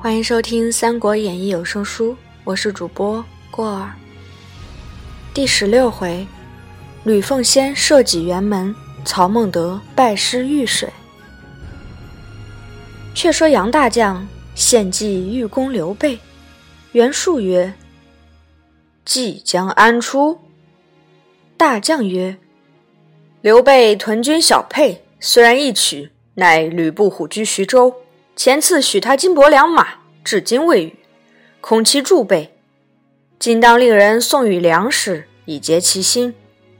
欢迎收听《三国演义》有声书，我是主播过儿。第十六回，吕奉先设计辕门，曹孟德拜师遇水。却说杨大将献计欲攻刘备，袁术曰：“计将安出？”大将曰：“刘备屯军小沛，虽然一取，乃吕布虎踞徐州。前次许他金帛良马，至今未与，恐其助备。今当令人送与粮食，以结其心，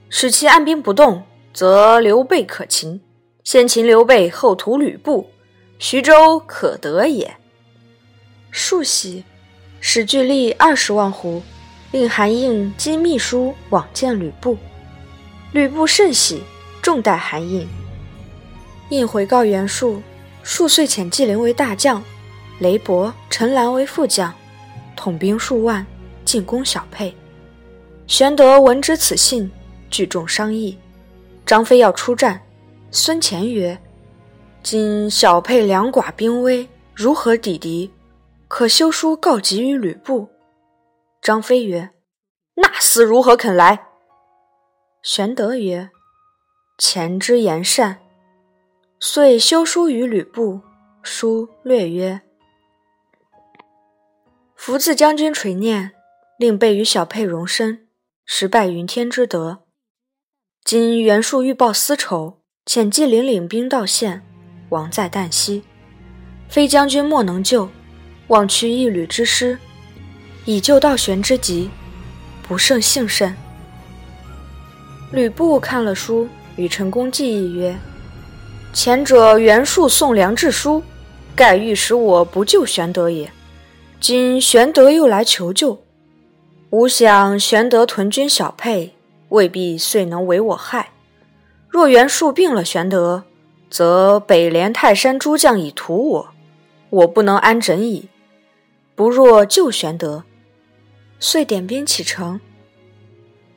使其按兵不动，则刘备可擒。先擒刘备，后屠吕布，徐州可得也。”数喜，使巨力二十万斛，令韩应击秘书往见吕布。吕布甚喜，重待韩胤。胤回告袁术，数岁遣纪灵为大将，雷伯、陈兰为副将，统兵数万，进攻小沛。玄德闻知此信，聚众商议。张飞要出战，孙乾曰：“今小沛两寡兵微，如何抵敌？可修书告急于吕布。”张飞曰：“那厮如何肯来？”玄德曰：“前之言善。”遂修书于吕布，书略曰：“福自将军垂念，令备于小沛容身，实拜云天之德。今袁术欲报私仇，遣纪灵领兵到县，亡在旦夕。非将军莫能救，望屈一旅之师，以救道玄之急，不胜幸甚。”吕布看了书，与陈宫计议曰：“前者袁术送粮致书，盖欲使我不救玄德也。今玄德又来求救，吾想玄德屯军小沛，未必遂能为我害。若袁术病了玄德，则北连泰山诸将以屠我，我不能安枕矣。不若救玄德，遂点兵启程。”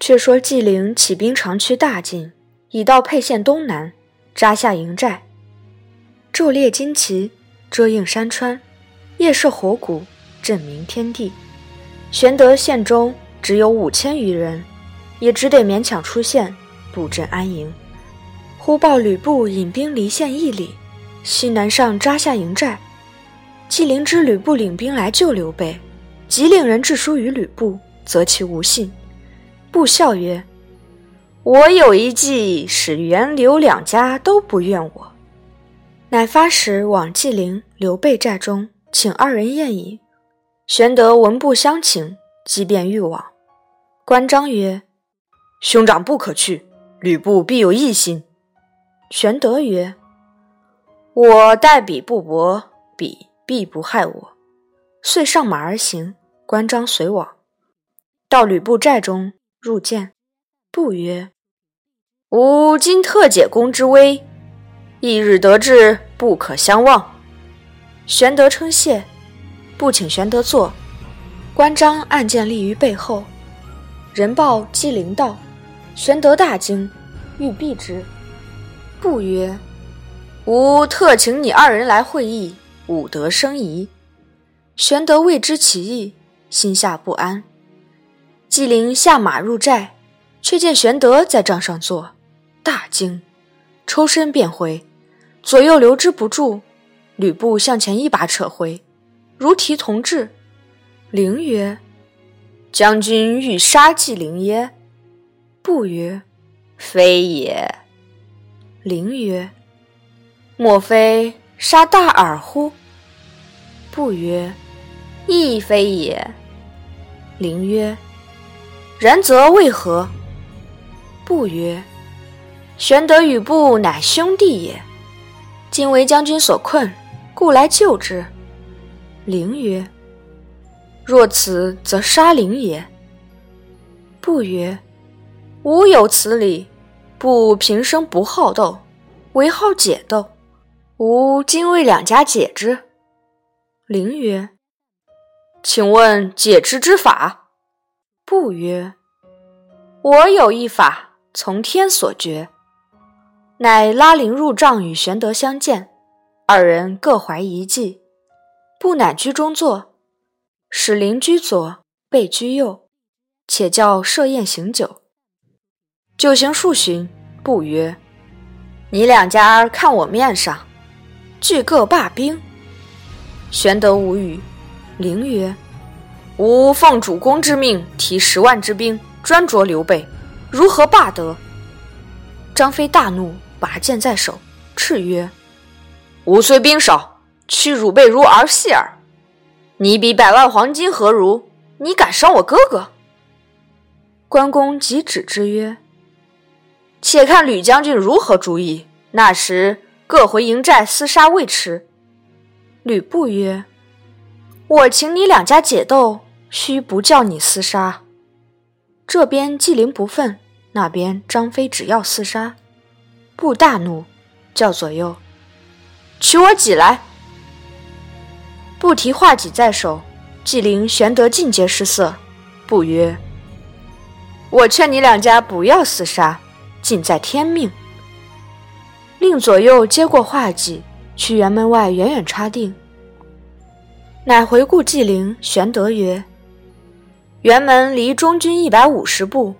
却说纪灵起兵长驱大进，已到沛县东南，扎下营寨，昼列旌旗，遮映山川，夜射火鼓，震鸣天地。玄德县中只有五千余人，也只得勉强出县布阵安营。忽报吕布引兵离县一里，西南上扎下营寨。纪灵知吕布领兵来救刘备，即令人致书于吕布，责其无信。布笑曰：“我有一计，使袁刘两家都不怨我。”乃发使往纪灵、刘备寨中，请二人宴饮。玄德闻不相请，即便欲往。关张曰：“兄长不可去，吕布必有异心。”玄德曰：“我待彼不薄，彼必不害我。”遂上马而行。关张随往，到吕布寨中。入见，不曰：“吾今特解公之危，一日得志，不可相忘。”玄德称谢，不请玄德坐。关张暗箭立于背后。人报纪灵到，玄德大惊，欲避之。不曰：“吾特请你二人来会议，吾得生疑。”玄德未知其意，心下不安。纪灵下马入寨，却见玄德在帐上坐，大惊，抽身便回，左右留之不住。吕布向前一把扯回，如提同志。灵曰：“将军欲杀纪灵耶？”不曰：“非也。”灵曰：“莫非杀大耳乎？”不曰：“亦非也。”灵曰：然则为何？不曰：玄德与布乃兄弟也，今为将军所困，故来救之。灵曰：若此，则杀灵也。不曰：吾有此理。布平生不好斗，唯好解斗。吾今为两家解之。灵曰：请问解之之法？不曰：“我有一法，从天所决。”乃拉灵入帐与玄德相见，二人各怀一计。不乃居中坐，使邻居左，备居右，且叫设宴行酒。酒行数巡，不曰：“你两家看我面上，俱各罢兵。”玄德无语。灵曰：“吾奉主公之命，提十万之兵，专捉刘备，如何罢得？”张飞大怒，拔剑在手，叱曰：“吾虽兵少。”屈汝辈如儿戏耳！你比百万黄金何如？你敢伤我哥哥？关公即止之曰：“且看吕将军如何主意。那时各回营寨厮杀未迟。”吕布曰：“我请你两家解斗，须不叫你厮杀。”这边纪灵不忿，那边张飞只要厮杀。布大怒，叫左右取我戟来。不提画戟在手，纪灵、玄德尽皆失色。不曰：“我劝你两家不要厮杀，尽在天命。”令左右接过画戟，去辕门外远远插定。乃回顾纪灵、玄德曰：“辕门离中军一百五十步，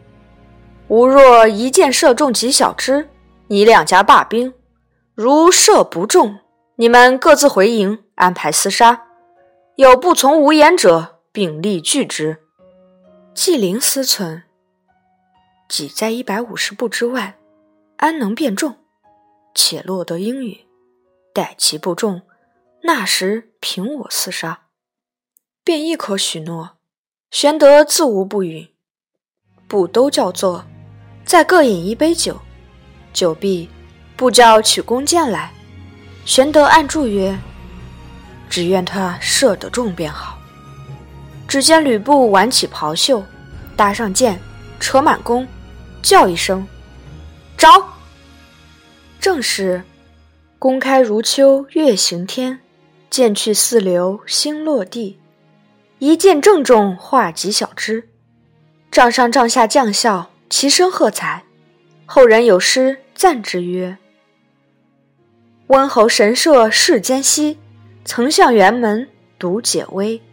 吾若一箭射中几小支，你两家罢兵；如射不中，你们各自回营，安排厮杀。”有不从无言者，秉力拒之。纪灵思忖：己在一百五十步之外，安能便中？且落得应允。待其不中，那时凭我厮杀。便亦可许诺。玄德自无不允。不都叫坐，再各饮一杯酒。酒毕，不叫取弓箭来。玄德暗祝曰。只愿他射得中便好。只见吕布挽起袍袖，搭上箭，扯满弓，叫一声：“着！”正是“弓开如秋月行天，箭去似流星落地。一箭正中画戟小枝。帐上帐下将校齐声喝彩。后人有诗赞之曰：“温侯神射世间稀。”曾向辕门独解危，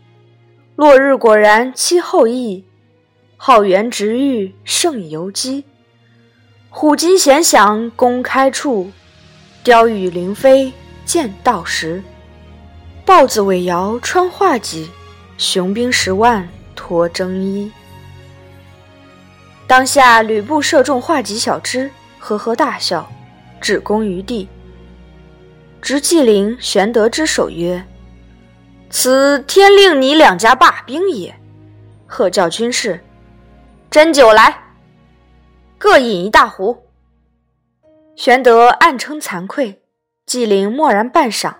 落日果然期后羿，浩元直欲胜游击。虎金弦响弓开处，雕羽灵飞箭到时。豹子尾摇穿画戟，雄兵十万脱征衣。当下吕布射中画戟小枝，呵呵大笑，止弓于地。执纪灵、玄德之手曰：“此天令你两家罢兵也。”喝叫军士：“斟酒来，各饮一大壶。”玄德暗称惭愧。纪灵默然半晌，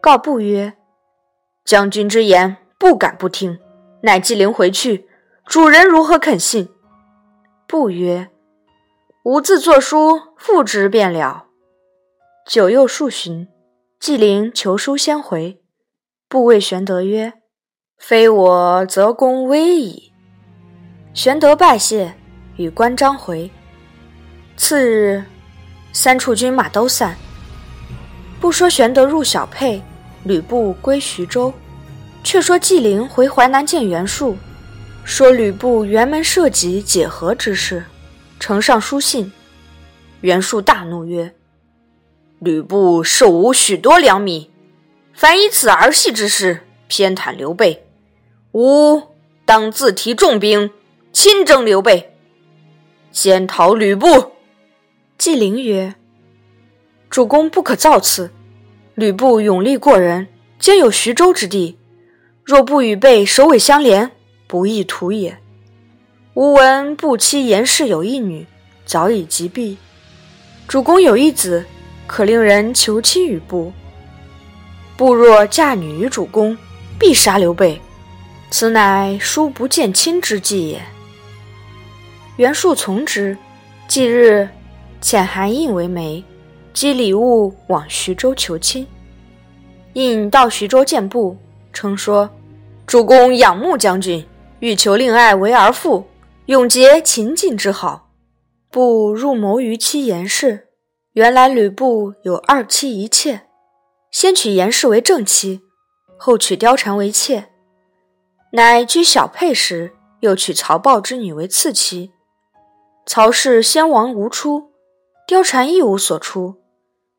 告布曰：“将军之言不敢不听，乃纪灵回去，主人如何肯信？”不曰：“吾自作书付之便了。”酒又数巡。纪灵求书先回，不谓玄德曰：“非我则公危矣。”玄德拜谢，与关张回。次日，三处军马都散。不说玄德入小沛，吕布归徐州，却说纪灵回淮南见袁术，说吕布辕门射戟解和之事，呈上书信。袁术大怒曰：吕布受吾许多粮米，凡以此儿戏之事偏袒刘备，吾当自提重兵，亲征刘备，先讨吕布。纪灵曰：“主公不可造次。吕布勇力过人，兼有徐州之地，若不与备首尾相连，不易图也。吾闻布妻严氏有一女，早已及毕。主公有一子。”可令人求亲于布。布若嫁女于主公，必杀刘备，此乃叔不见亲之计也。袁术从之，即日遣韩胤为媒，寄礼物往徐州求亲。胤到徐州见布，称说：“主公仰慕将军，欲求令爱为儿妇，永结秦晋之好。”布入谋于妻严氏。原来吕布有二妻一妾，先娶严氏为正妻，后娶貂蝉为妾，乃居小沛时，又娶曹豹之女为次妻。曹氏先王无出，貂蝉一无所出，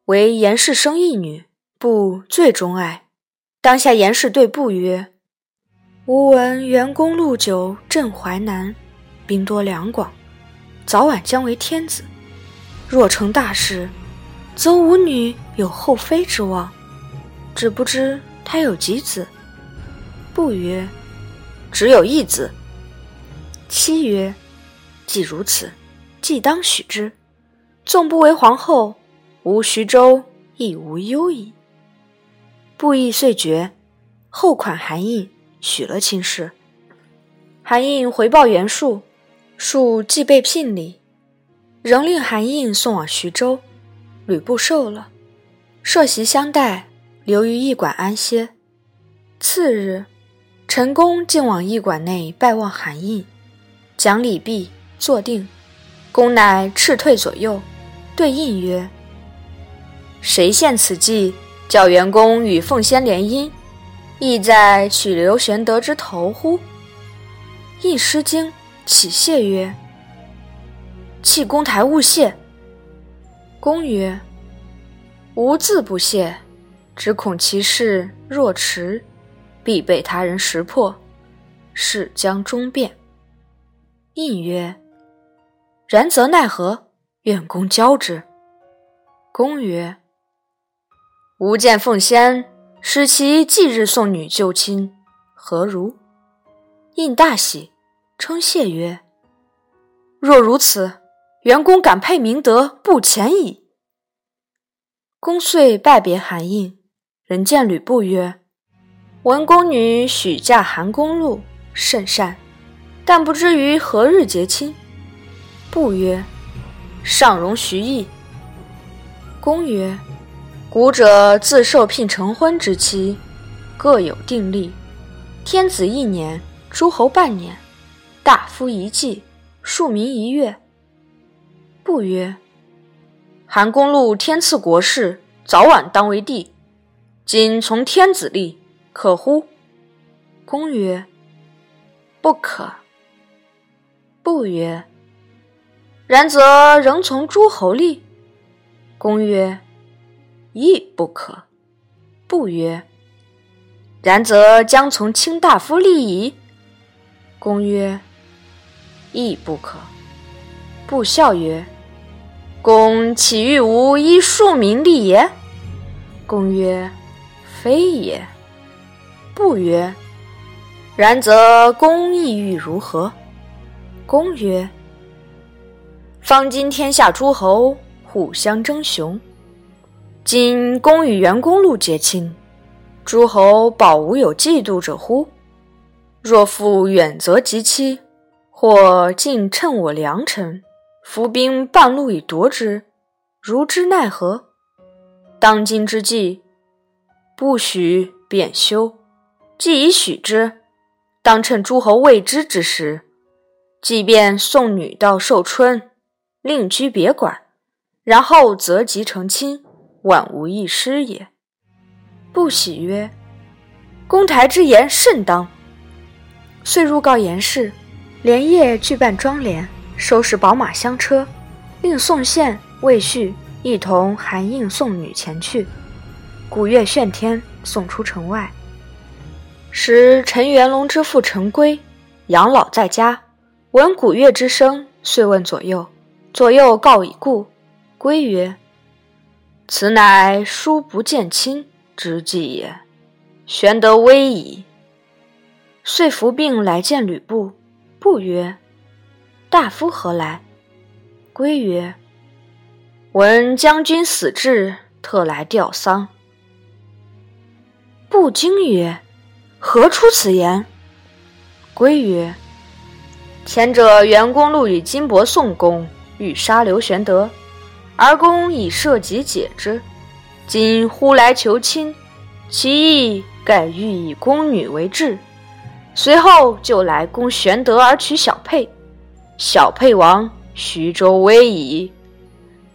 唯严氏生一女，不最钟爱。当下严氏对布曰：“吾闻元公路久镇淮南，兵多粮广，早晚将为天子。若成大事，则吾女有后妃之望。只不知。”他有几子？布曰，只有一子。妻曰：既如此，既当许之。纵不为皇后，吾徐州亦无忧矣。布衣遂决，后款韩印，许了亲事。韩印回报袁术，术既被聘礼，仍令韩印送往徐州。吕布受了，设席相待。留于驿馆安歇。次日，陈宫竟往驿馆内拜望韩印，讲礼毕，坐定。公乃斥退左右，对印曰：“谁献此计，叫元公与凤仙联姻，意在取刘玄德之头乎？”印失惊，起谢曰：“弃公台勿谢。”公曰：“吾自不谢。”只恐其事若迟，必被他人识破，事将终变。应曰：“然则奈何？愿公教之。”公曰：“吾见奉仙，使其即日送女就亲，何如？”应大喜，称谢曰：“若如此，元公敢配明德，不前矣。”公遂拜别韩印。人见吕布曰：“闻宫女许嫁韩公路，甚善，但不知于何日结亲。”布曰：“上容徐邑。”公曰：“古者自受聘成婚之期，各有定例。天子一年，诸侯半年，大夫一季，庶民一月。”不曰：“韩公路天赐国事，早晚当为帝。”今从天子立，可乎？公曰：“不可。”不曰：“然则仍从诸侯立。”公曰：“亦不可。”不曰：“然则将从卿大夫立矣。”公曰：“亦不可。”不笑曰：“公岂欲无依庶民立也？”公曰：非也，不曰。然则公意欲如何？公曰：方今天下诸侯互相争雄，今公与元公路结亲，诸侯保无有嫉妒者乎？若复远则及期，或近趁我良辰，伏兵半路以夺之，如之奈何？当今之计。不许便休，既已许之，当趁诸侯未知之时，即便送女到寿春，另居别馆，然后择吉成亲，万无一失也。不喜曰：“公台之言甚当。”遂入告严氏，连夜具办庄帘，收拾宝马香车，令宋宪、魏续一同韩应送女前去。古乐炫天，送出城外。时陈元龙之父陈规养老在家，闻古乐之声，遂问左右。左右告已故。规曰：“此乃书不见亲之计也，玄德危矣。”遂伏病来见吕布。布曰：“大夫何来？”规曰：“闻将军死志，特来吊丧。”不惊曰：“何出此言？”归曰：“前者袁公路与金帛宋公，欲杀刘玄德，而公以设己解之。今忽来求亲，其意盖欲以宫女为质。随后就来攻玄德而取小沛，小沛亡，徐州危矣。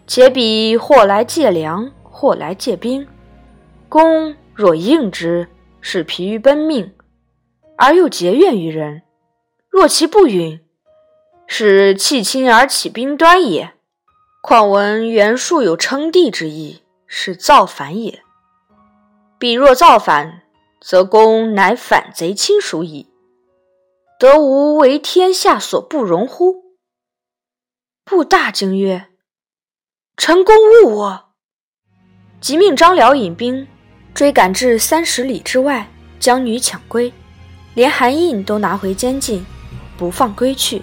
且彼或来借粮，或来借兵，公。”若应之，是疲于奔命，而又结怨于人；若其不允，是弃亲而起兵端也。况闻袁术有称帝之意，是造反也。彼若造反，则公乃反贼亲属矣，得无为天下所不容乎？布大惊曰：“臣公误我。”即命张辽引兵追赶至三十里之外，将女抢归，连韩印都拿回监禁，不放归去。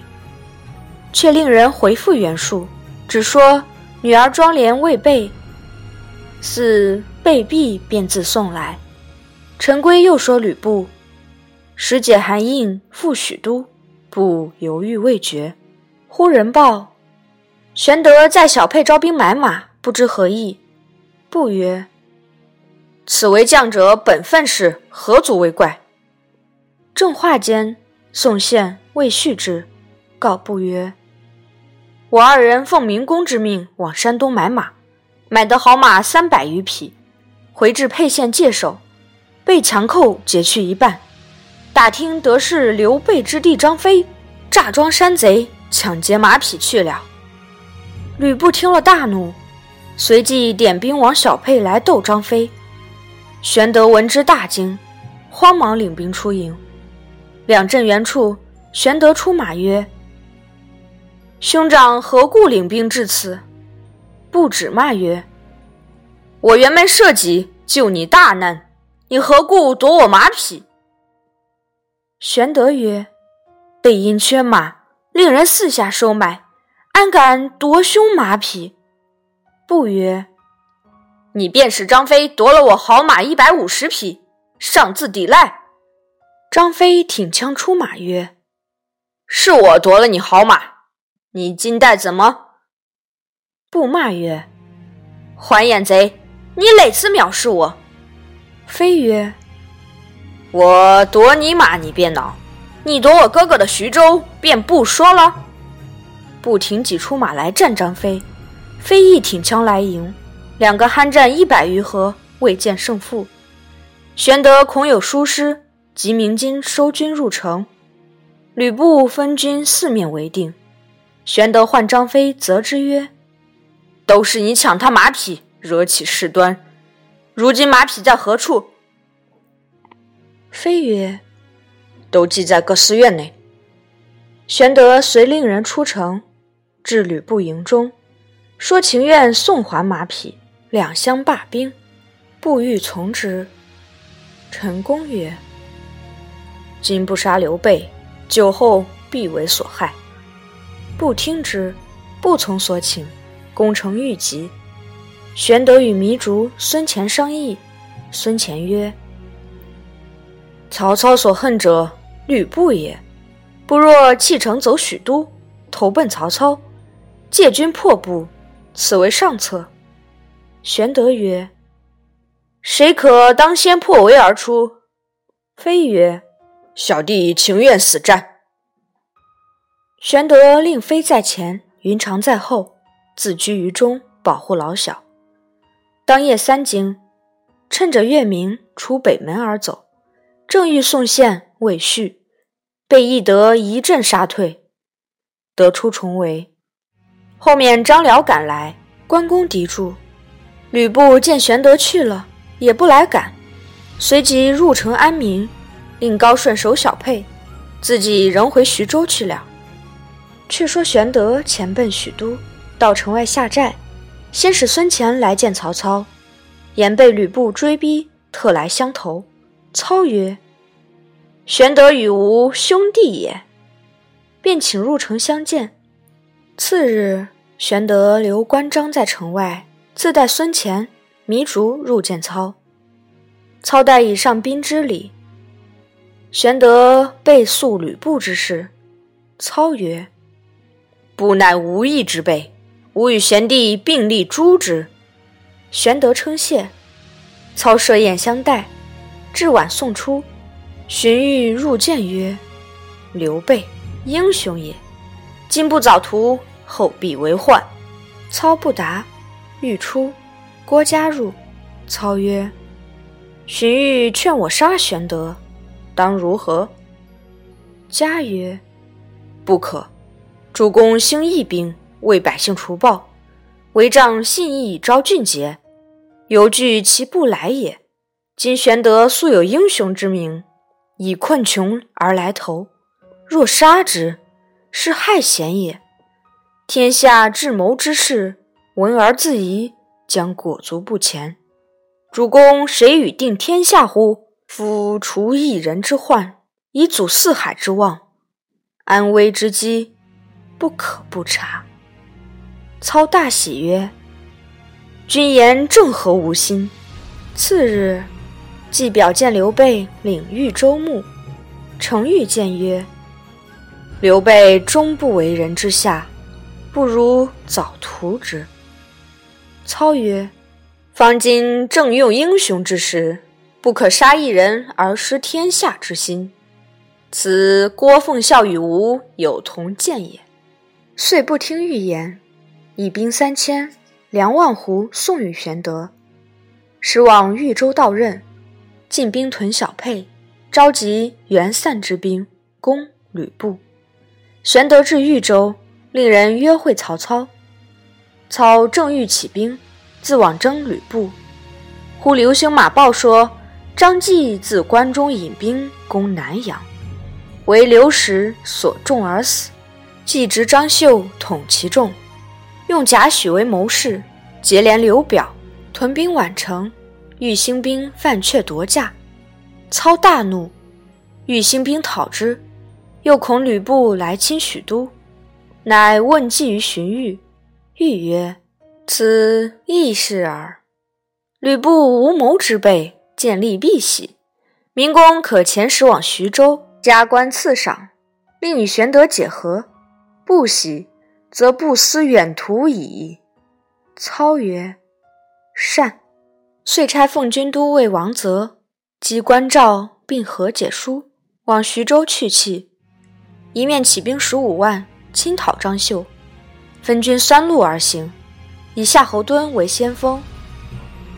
却令人回复袁术，只说女儿妆奁未备，似被毙，便自送来。陈规又说吕布使解韩印赴许都，不犹豫未决。忽人报，玄德在小沛招兵买马，不知何意。不曰：“此为将者本分事，何足为怪？”正话间，宋宪未续之，告不曰：“我二人奉明公之命往山东买马，买得好马三百余匹，回至沛县界首，被强寇劫去一半。打听得是刘备之弟张飞诈装山贼，抢劫马匹去了。”吕布听了大怒。随即点兵往小沛来斗张飞，玄德闻之大惊，慌忙领兵出营。两阵原处，玄德出马曰：“兄长何故领兵至此？”不止骂曰：“我辕门射戟救你大难，你何故夺我马匹？”玄德曰：“备因缺马，令人四下收买，安敢夺兄马匹？”不曰：“你便是张飞夺了我好马一百五十匹，擅自抵赖。”张飞挺枪出马曰：“是我夺了你好马，你金带怎么？”不骂曰：“还眼贼，你哪次藐视我。”飞曰：“我夺你马，你便恼；你夺我哥哥的徐州，便不说了。”不挺戟出马来战张飞。飞亦挺枪来迎，两个酣战一百余合，未见胜负。玄德恐有疏失，即鸣金收军入城。吕布分军四面围定。玄德唤张飞，责之曰：“都是你抢他马匹，惹起事端。如今马匹在何处？”飞曰：“都记在各寺院内。”玄德遂令人出城，至吕布营中。说情愿送还马匹，两相罢兵，不欲从之。陈宫曰：“今不杀刘备，酒后必为所害。”不听之，不从所请。攻城愈急。玄德与糜竺、孙乾商议。孙乾曰：“曹操所恨者，吕布也。不若弃城走许都，投奔曹操，借军破布。”此为上策。玄德曰：“谁可当先破围而出？”飞曰：“小弟情愿死战。”玄德令飞在前，云长在后，自居于中，保护老小。当夜三更，趁着月明，出北门而走，正欲送线未续，被翼德一阵杀退，得出重围。后面张辽赶来，关公敌住。吕布见玄德去了，也不来赶，随即入城安民，令高顺守小沛，自己仍回徐州去了。却说玄德前奔许都，到城外下寨，先使孙乾来见曹操，言被吕布追逼，特来相投。操曰：“玄德与吾兄弟也。”便请入城相见。次日。玄德留关张在城外，自带孙乾、糜竺入见操。操待以上宾之礼。玄德备诉吕布之事。操曰：“布乃无义之辈，吾与玄弟并力诛之。”玄德称谢。操设宴相待，至晚送出。荀彧入见曰：“刘备英雄也，今不早图。”后必为患。操不答，欲出。郭嘉入。操曰：“荀彧劝我杀玄德，当如何？家曰：不可。主公兴义兵，为百姓除暴，为仗信义昭俊杰，犹惧其不来也。今玄德素有英雄之名，以困穷而来投，若杀之，是害贤也。天下智谋之士，闻而自疑，将裹足不前。主公谁与定天下乎？夫除一人之患，以阻四海之望，安危之机，不可不察。操大喜曰：“君言正合吾心。”次日，即表见刘备领豫州牧。程昱见曰：“刘备终不为人之下，不如早图之。”操曰。方今正用英雄之时，不可杀一人而失天下之心。此郭奉孝与吾有同见也。遂不听预言，以兵三千、粮万斛送与玄德，使往豫州到任，进兵屯小沛，召集援散之兵攻吕布。玄德至豫州，令人约会曹操。操正欲起兵。自往征吕布，忽流星马报说张继自关中引兵攻南阳，为刘石所中而死。既执张绣统其众，用贾诩为谋士，结连刘表，屯兵宛城，欲兴兵犯阙夺驾。操大怒，欲兴兵讨之，又恐吕布来侵许都，乃问计于荀彧，彧曰。此易事耳。吕布无谋之辈，见利必喜。明公可遣使往徐州，加官赐赏，令与玄德解和。不喜，则不思远图矣。操曰：“善。”遂差奉军都尉王泽及关赵并和解书，往徐州去讫。一面起兵十五万，侵讨张绣，分军三路而行。以夏侯惇为先锋，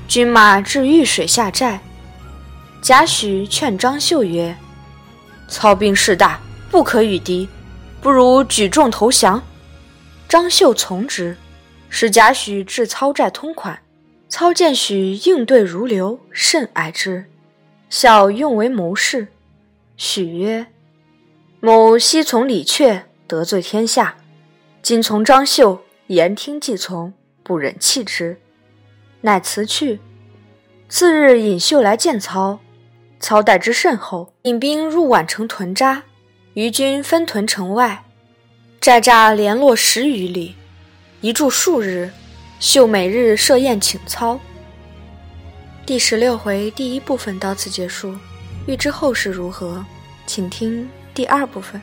军马至玉水下寨。贾诩劝张绣曰：“操兵势大，不可与敌，不如举众投降。”张绣从之，使贾诩至操寨通款。操见许应对如流，甚爱之，笑用为谋士。许曰：“某昔从李榷，得罪天下，今从张绣，言听计从。”不忍弃之，乃辞去。次日引秀来见操，操待之甚厚，引兵入宛城屯扎，余军分屯城外，寨栅连络十余里，一住数日。秀每日设宴请操。第十六回第一部分到此结束，欲知后事如何，请听第二部分。